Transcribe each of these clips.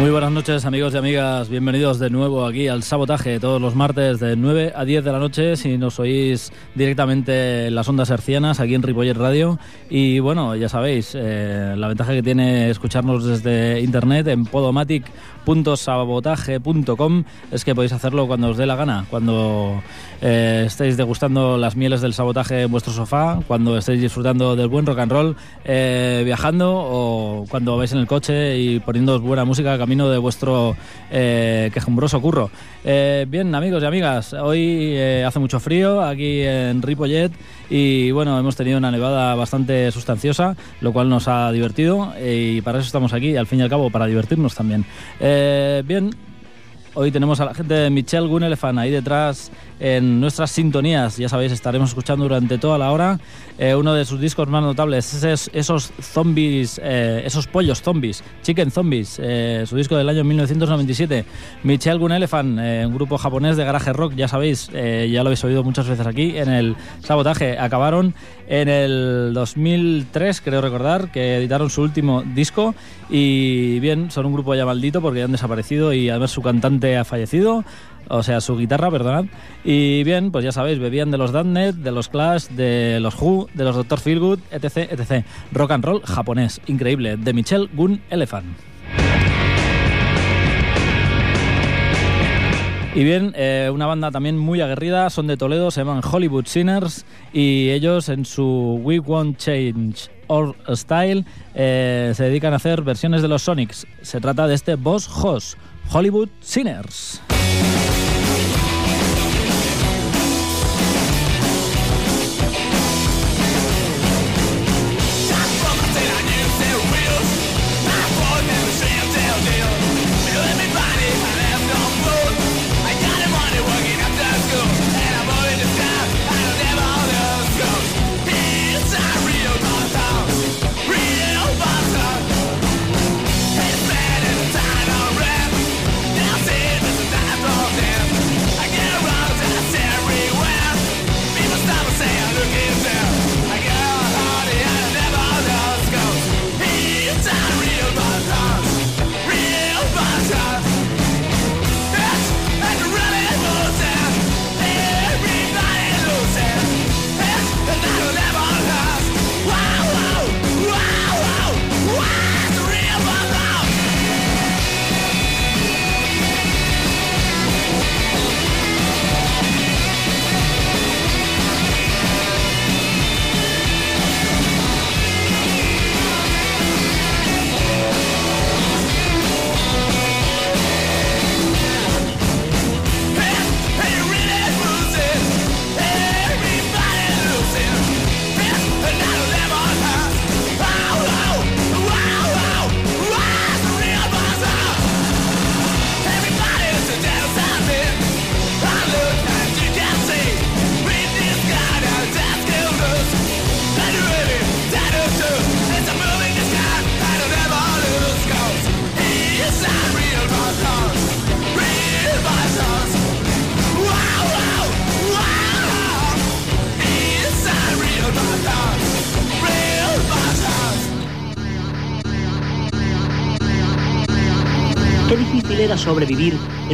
Muy buenas noches amigos y amigas, bienvenidos de nuevo aquí al Sabotaje todos los martes de 9 a 10 de la noche si nos oís directamente en las ondas hercianas aquí en Ripollet Radio. Y bueno, ya sabéis, eh, la ventaja que tiene escucharnos desde internet en podomatic.sabotaje.com es que podéis hacerlo cuando os dé la gana, cuando eh, estéis degustando las mieles del sabotaje en vuestro sofá, cuando estéis disfrutando del buen rock and roll, eh, viajando o cuando vais en el coche y poniendo buena música camino de vuestro eh, quejumbroso curro. Eh, bien, amigos y amigas, hoy hace mucho frío aquí en Ripollet y bueno, hemos tenido una nevada bastante sustanciosa, lo cual nos ha divertido y para eso estamos aquí, al fin y al cabo, para divertirnos también. bien, Hoy tenemos a la gente de Michelle Gunelefan ahí detrás en nuestras sintonías. Ya sabéis, estaremos escuchando durante toda la hora eh, uno de sus discos más notables, es esos zombies, eh, esos pollos zombies, Chicken Zombies, eh, su disco del año 1997. Michelle Gunelefan, un grupo japonés de garaje rock, ya sabéis, ya lo habéis oído muchas veces aquí en el sabotaje. Acabaron en el 2003, creo recordar, que editaron su último disco y bien, son un grupo ya maldito porque han desaparecido y además su cantante ha fallecido, o sea, su guitarra, perdonad. Y bien, pues ya sabéis, bebían de los Damned, de los Clash, de los Who, de los Dr. Feelgood, etc, etc. Rock and roll japonés, increíble, de Michelle Gun Elephant. Y bien, eh, una banda también muy aguerrida, son de Toledo, se llaman Hollywood Sinners y ellos en su We Won't Change Our Style eh, se dedican a hacer versiones de los Sonics. Se trata de este Boss Hoss, Hollywood Sinners.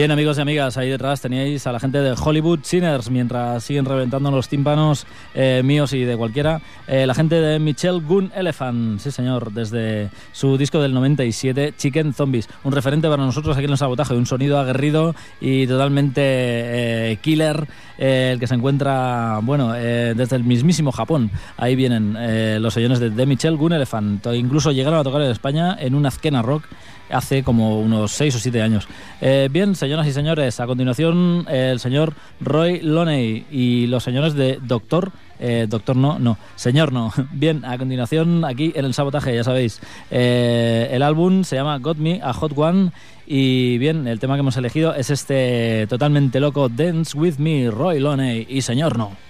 Bien, amigos y amigas, ahí detrás teníais a la gente de Hollywood Sinners, mientras siguen reventando los tímpanos eh, míos y de cualquiera. Eh, la gente de Michelle Gun Elephant, sí señor, desde su disco del 97, Chicken Zombies. Un referente para nosotros aquí en el sabotaje, un sonido aguerrido y totalmente eh, killer, el que se encuentra, bueno, desde el mismísimo Japón. Ahí vienen los señores de, Michelle Gun Elephant. Incluso llegaron a tocar en España en una Azkena Rock hace como unos 6 o 7 años. Eh, bien, señoras y señores, a continuación el señor Roy Loney y los señores de Doctor. Eh, doctor no, no, señor no. Bien, a continuación aquí en el sabotaje, ya sabéis, eh, el álbum se llama Got Me a Hot One y bien, el tema que hemos elegido es este totalmente loco Dance With Me, Roy Loney y señor no.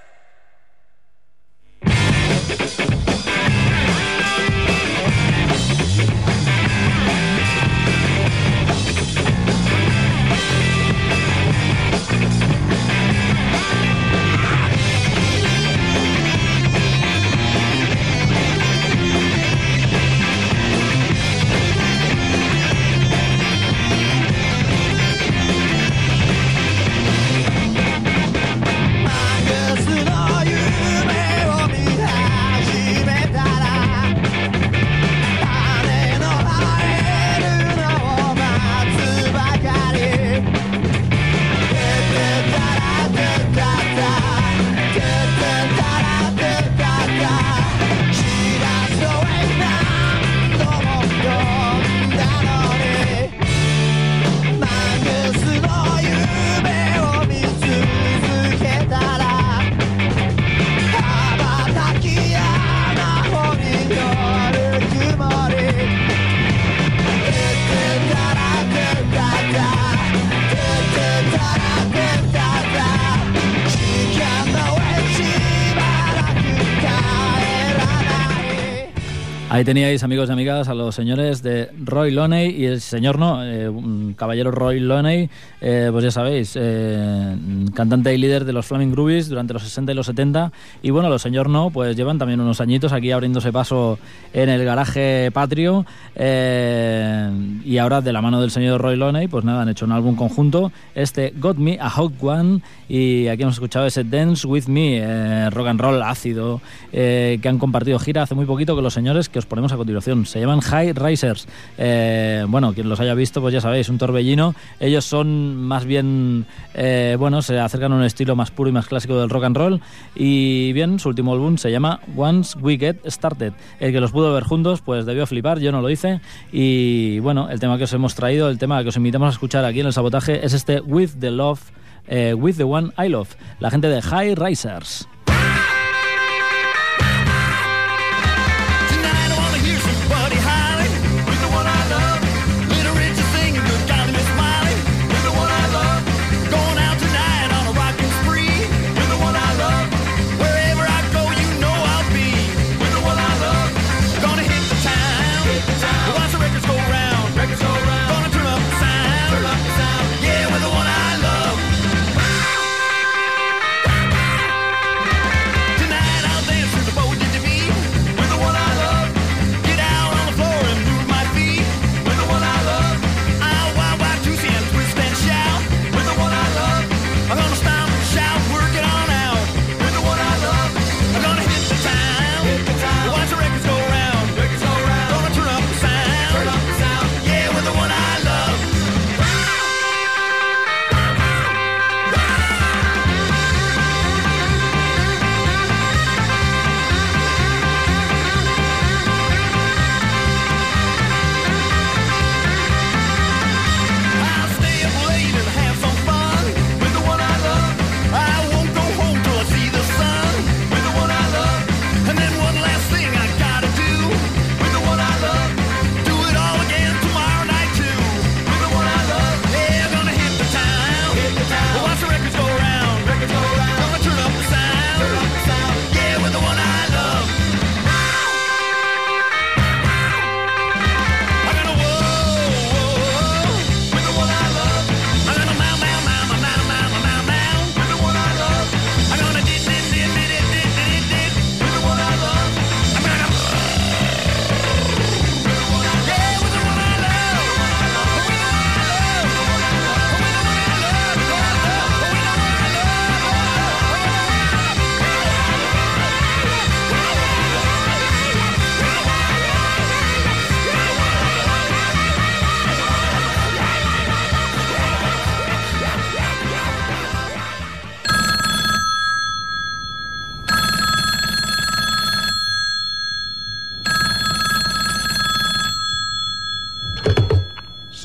Ahí teníais, amigos y amigas, a los señores de Roy Loney y el señor no, eh, un caballero Roy Loney, eh, pues ya sabéis, eh, cantante y líder de los Flaming Groovies durante los 60 y los 70. Y bueno, los señor no, pues llevan también unos añitos aquí abriéndose paso en el garaje patrio. y ahora, de la mano del señor Roy Loney, pues nada, han hecho un álbum conjunto, este Got Me a Hot One. Y aquí hemos escuchado ese Dance with Me, rock and roll ácido, que han compartido gira hace muy poquito con los señores que os ponemos a continuación. Se llaman High Risers. Eh, bueno, quien los haya visto, pues ya sabéis, un torbellino. Ellos son más bien, eh, bueno, se acercan a un estilo más puro y más clásico del rock and roll. Y bien, su último álbum se llama Once We Get Started. El que los pudo ver juntos, pues debió flipar, yo no lo hice. Y bueno, el tema que os hemos traído, el tema que os invitamos a escuchar aquí en el sabotaje es este With the Love, eh, With the One I Love, la gente de High Risers.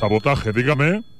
Sabotaje, dígame.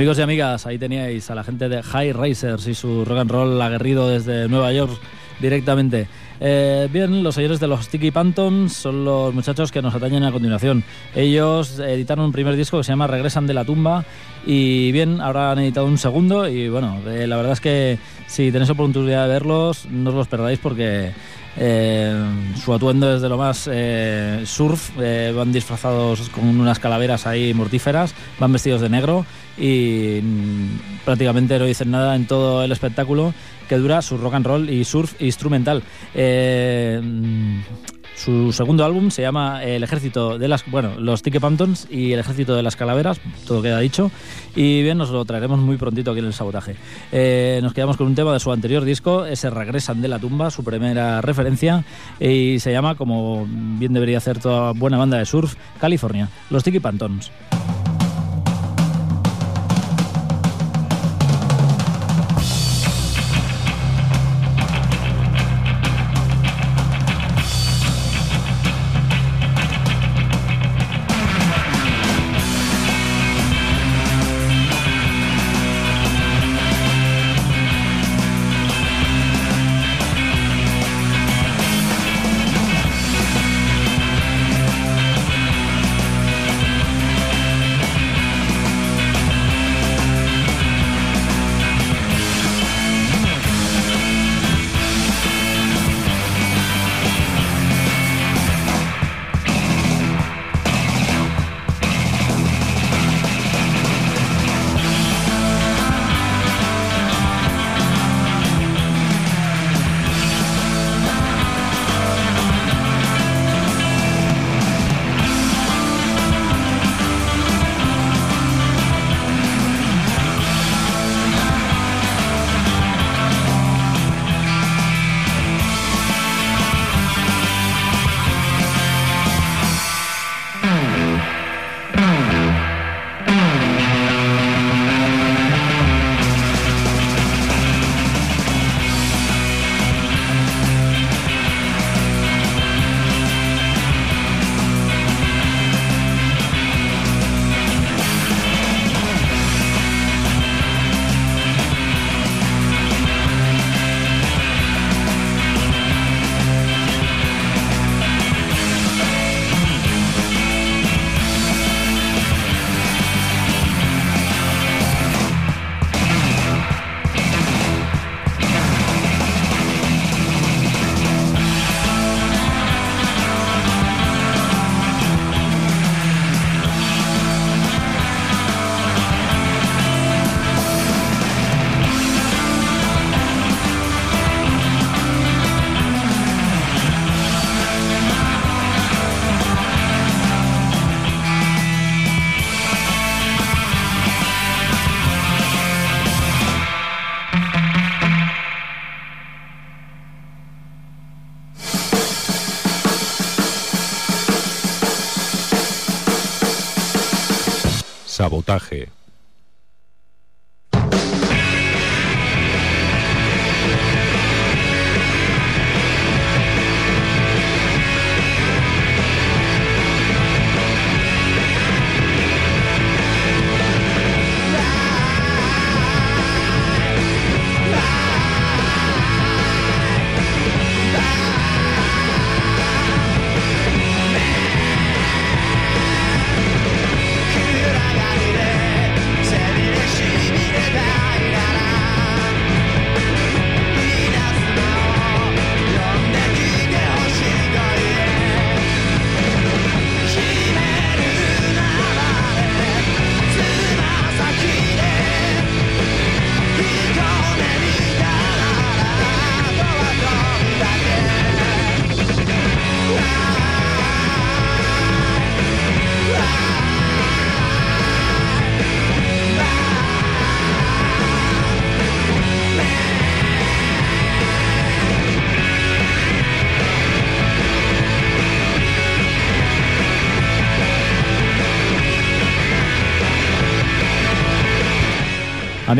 Amigos y amigas, ahí teníais a la gente de High Racers y su rock and roll aguerrido desde Nueva York directamente. Eh, bien, los señores de los Sticky Pantons son los muchachos que nos atañen a continuación. Ellos editaron un primer disco que se llama Regresan de la tumba y bien, ahora han editado un segundo y bueno, eh, la verdad es que si tenéis oportunidad de verlos, no os los perdáis porque eh, su atuendo es de lo más surf, van disfrazados con unas calaveras ahí mortíferas, van vestidos de negro y mm, prácticamente no dicen nada en todo el espectáculo que dura su rock and roll y surf instrumental. Eh, mm, su segundo álbum se llama El Ejército de las. Bueno, los Tiki Pantons y El Ejército de las Calaveras, todo queda dicho. Y bien, nos lo traeremos muy prontito aquí en el sabotaje. Eh, nos quedamos con un tema de su anterior disco, ese Regresan de la Tumba, su primera referencia, y se llama, como bien debería hacer toda buena banda de surf, California, los Tiki Pantons. Sabotaje.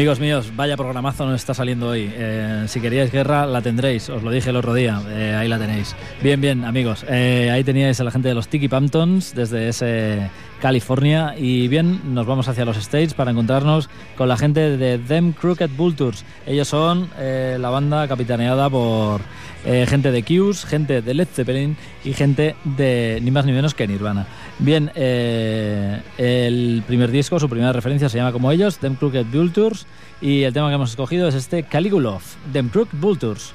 Amigos míos, vaya programazo nos está saliendo hoy. Eh, si queríais guerra, la tendréis. Os lo dije el otro día. Eh, ahí la tenéis. Bien, bien, amigos. Eh, ahí teníais a la gente de los Tiki Pamptons desde ese California. Y bien, nos vamos hacia los States para encontrarnos con la gente de Them Crooked Vultures. Ellos son la banda capitaneada por eh, gente de Q's, gente de Led Zeppelin y gente de ni más ni menos que Nirvana. Bien, eh, el primer disco, su primera referencia se llama como ellos, Them Crooked Vultures, y el tema que hemos escogido es este Caligulov, Them Crooked Vultures.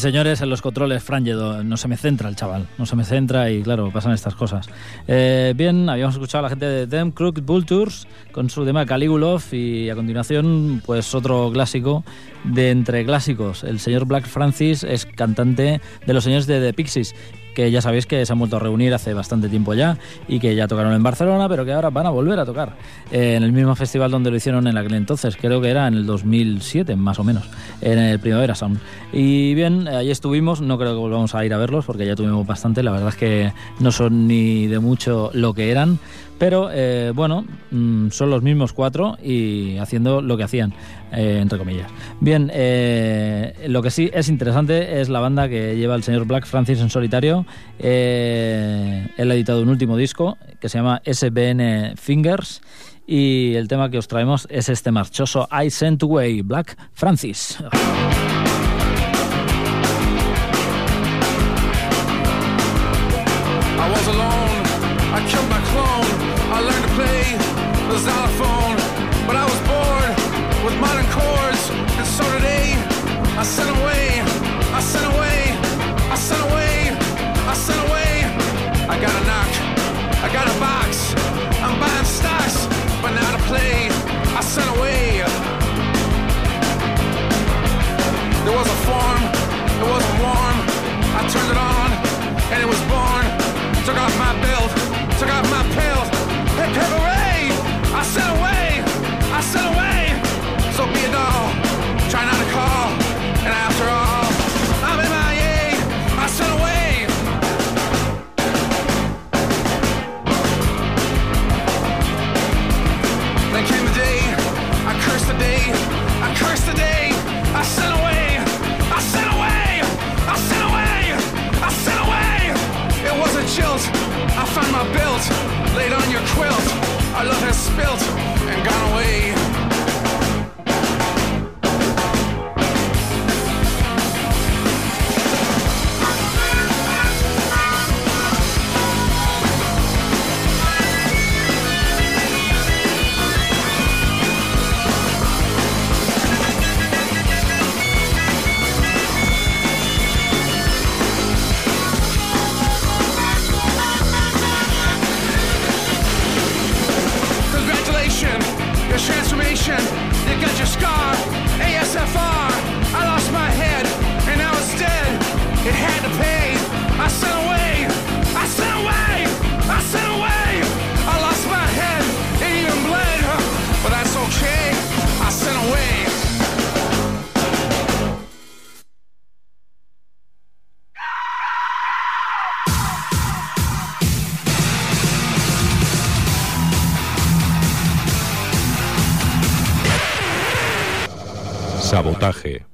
Señores, en los controles, Fran Lledó, no se me centra el chaval, no se me centra y claro, pasan estas cosas. Eh, bien, habíamos escuchado a la gente de Them Crooked Vultures con su tema Caligulov y a continuación, pues otro clásico de entre clásicos. El señor Black Francis es cantante de los señores de The Pixies que ya sabéis que se han vuelto a reunir hace bastante tiempo ya y que ya tocaron en Barcelona, pero que ahora van a volver a tocar eh, en el mismo festival donde lo hicieron en aquel entonces, creo que era en el 2007 más o menos, en el Primavera Sound. Y bien, ahí estuvimos, no creo que volvamos a ir a verlos porque ya tuvimos bastante, la verdad es que no son ni de mucho lo que eran, pero eh, bueno, mm, son los mismos cuatro y haciendo lo que hacían, eh, entre comillas. Bien, eh, lo que sí es interesante es la banda que lleva el señor Black Francis en solitario. Él ha editado un último disco que se llama SBN Fingers y el tema que os traemos es este marchoso I Sent Away, Black Francis. Laid on your quilt. Our love has spilt and gone away. Sabotaje.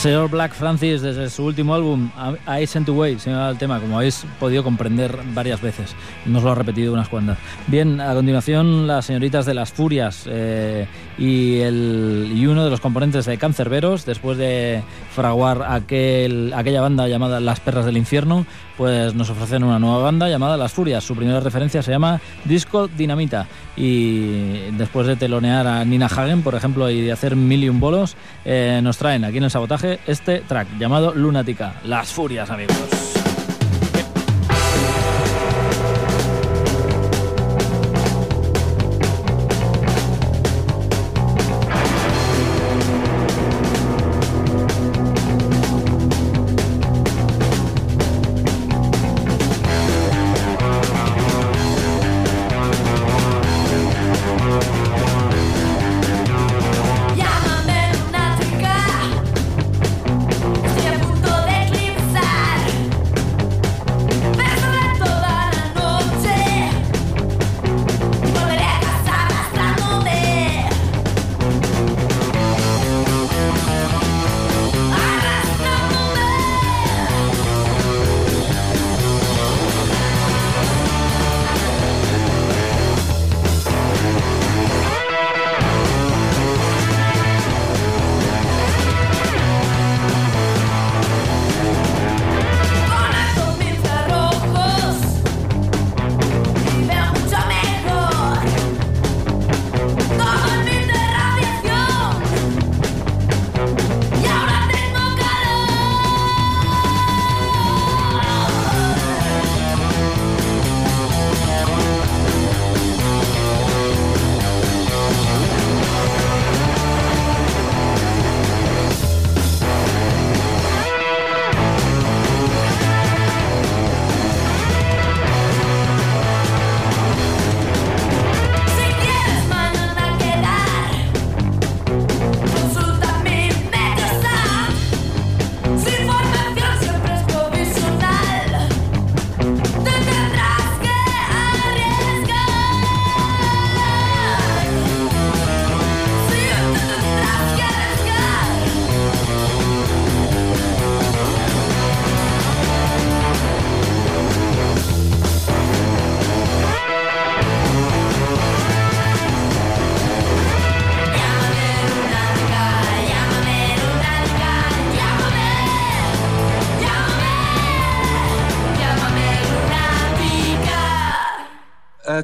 Señor Black Francis, desde su último álbum, I Sent Away, se llama el tema, como habéis podido comprender varias veces. Nos lo ha repetido unas cuantas. Bien, a continuación, las señoritas de las Furias eh, y, uno de los componentes de Cancerberos, después de fraguar aquel, aquella banda llamada Las Perras del Infierno, pues nos ofrecen una nueva banda llamada Las Furias. Su primera referencia se llama Disco Dinamita. Y después de telonear a Nina Hagen, por ejemplo, y de hacer mil y un bolos, eh, nos traen aquí en el sabotaje este track llamado Lunática. Las Furias, amigos.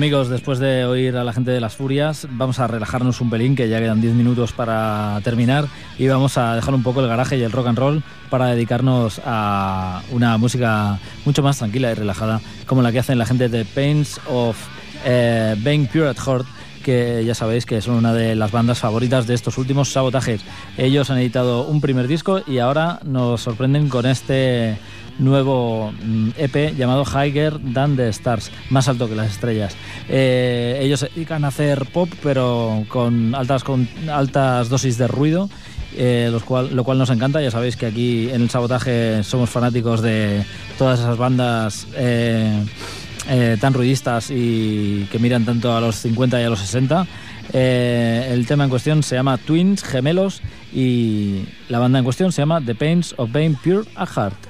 Amigos, después de oír a la gente de las furias, vamos a relajarnos un pelín, que ya quedan 10 minutos para terminar, y vamos a dejar un poco el garaje y el rock and roll para dedicarnos a una música mucho más tranquila y relajada, como la que hacen la gente de Pains of eh, Being Pure at Heart, que ya sabéis que son una de las bandas favoritas de estos últimos sabotajes. Ellos han editado un primer disco y ahora nos sorprenden con este nuevo mm, EP llamado Higher Than the Stars, más alto que las estrellas. Eh, ellos se dedican a hacer pop, pero con altas, con altas dosis de ruido. eh, cual, lo cual nos encanta, ya sabéis que aquí en el sabotaje somos fanáticos de todas esas bandas eh, eh, tan ruidistas y que miran tanto a los 50 y a los 60. Eh, el tema en cuestión se llama Twins, Gemelos, y la banda en cuestión se llama The Pains of Being Pure at Heart.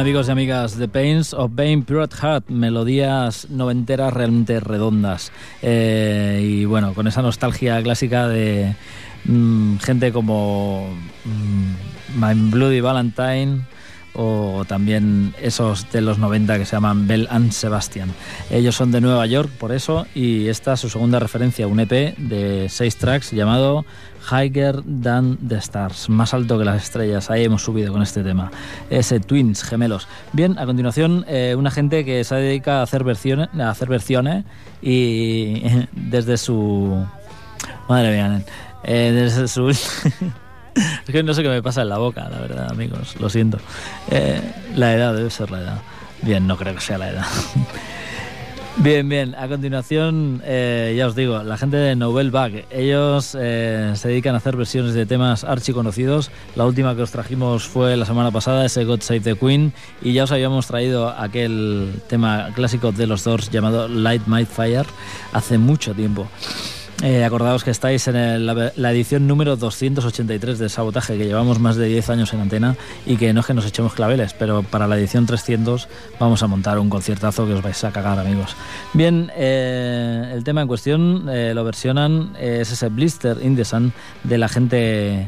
Amigos y amigas, The Pains of Vain Pure at Heart, melodías noventeras realmente redondas. Eh, y bueno, con esa nostalgia clásica de mm, gente como mm, My Bloody Valentine o también esos de los 90 que se llaman Bell and Sebastian. Ellos son de Nueva York por eso y esta es su segunda referencia, un EP de seis tracks llamado Higher Than the Stars, más alto que las estrellas. Ahí hemos subido con este tema. Ese Twins, gemelos. Bien, a continuación, eh, una gente que se dedica a hacer versiones, a hacer versiones y desde su. Madre mía, eh, desde su. es que no sé qué me pasa en la boca, la verdad, amigos. Lo siento. Eh, la edad debe ser la edad. Bien, no creo que sea la edad. Bien, bien. A continuación, eh, ya os digo, la gente de Novel Bag, ellos eh, se dedican a hacer versiones de temas archiconocidos. La última que os trajimos fue la semana pasada, ese God Save the Queen, y ya os habíamos traído aquel tema clásico de los Doors llamado Light My Fire hace mucho tiempo. Eh, acordaos que estáis en el, la, la, edición número 283 de Sabotaje, que llevamos más de 10 años en antena y que no es que nos echemos claveles, pero para la edición 300 vamos a montar un conciertazo que os vais a cagar, amigos. Bien, eh, el tema en cuestión eh, lo versionan, es ese Blister in the Sun de la gente.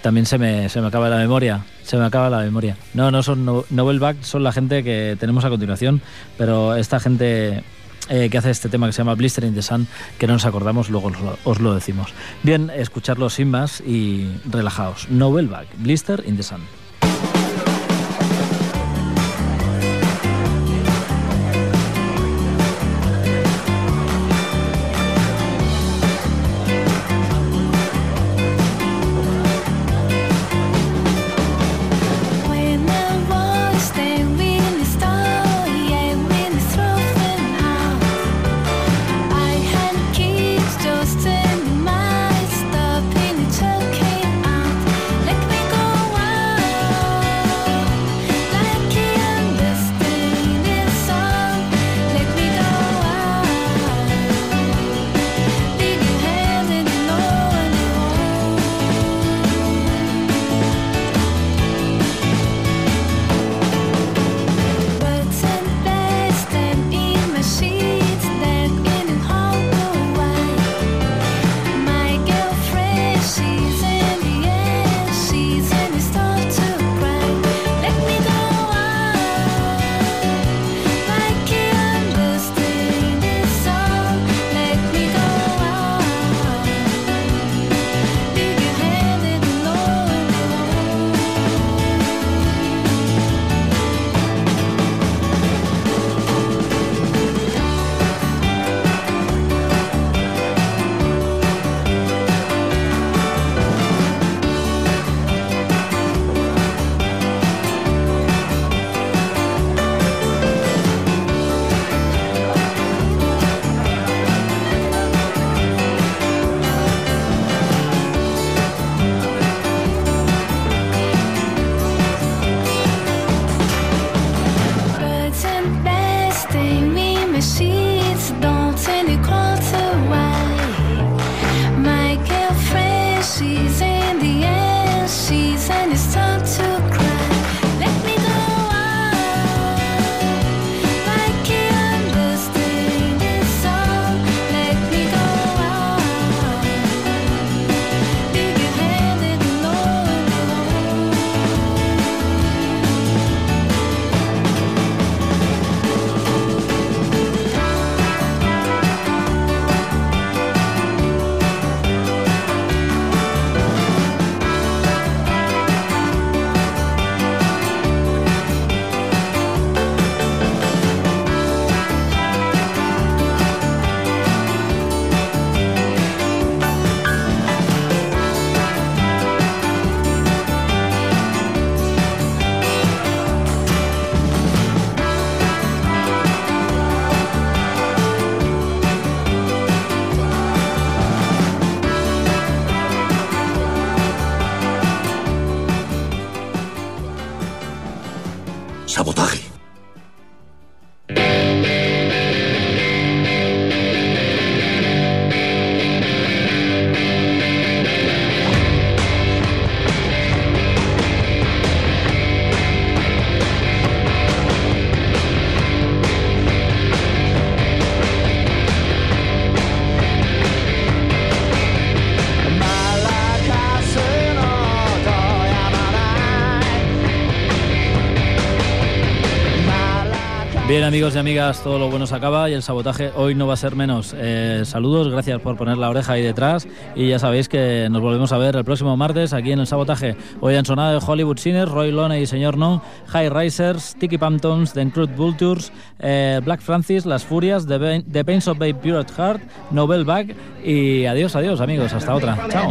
También se me, se me acaba la memoria. Se me acaba la memoria. No, no son no, Novelback, son la gente que tenemos a continuación, pero esta gente eh, que hace este tema que se llama Blister in the Sun, que no nos acordamos, luego os lo, os lo decimos. Bien, escucharlo sin más y relajaos. Novelback, Blister in the Sun. Bien amigos y amigas, todo lo bueno se acaba y el sabotaje hoy no va a ser menos. Eh, saludos, gracias por poner la oreja ahí detrás y ya sabéis que nos volvemos a ver el próximo martes aquí en el sabotaje. Hoy han sonado de Hollywood Sinners, Roy Lone y Señor No, High Risers, Tiki Pantons, The Incrude Vultures, eh, Black Francis, Las Furias, The Pains of Babe Pure at Heart, Nobel Bag y adiós, adiós amigos, hasta otra. Chao.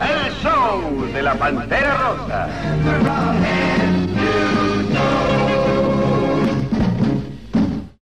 El show de la Pantera Rosa.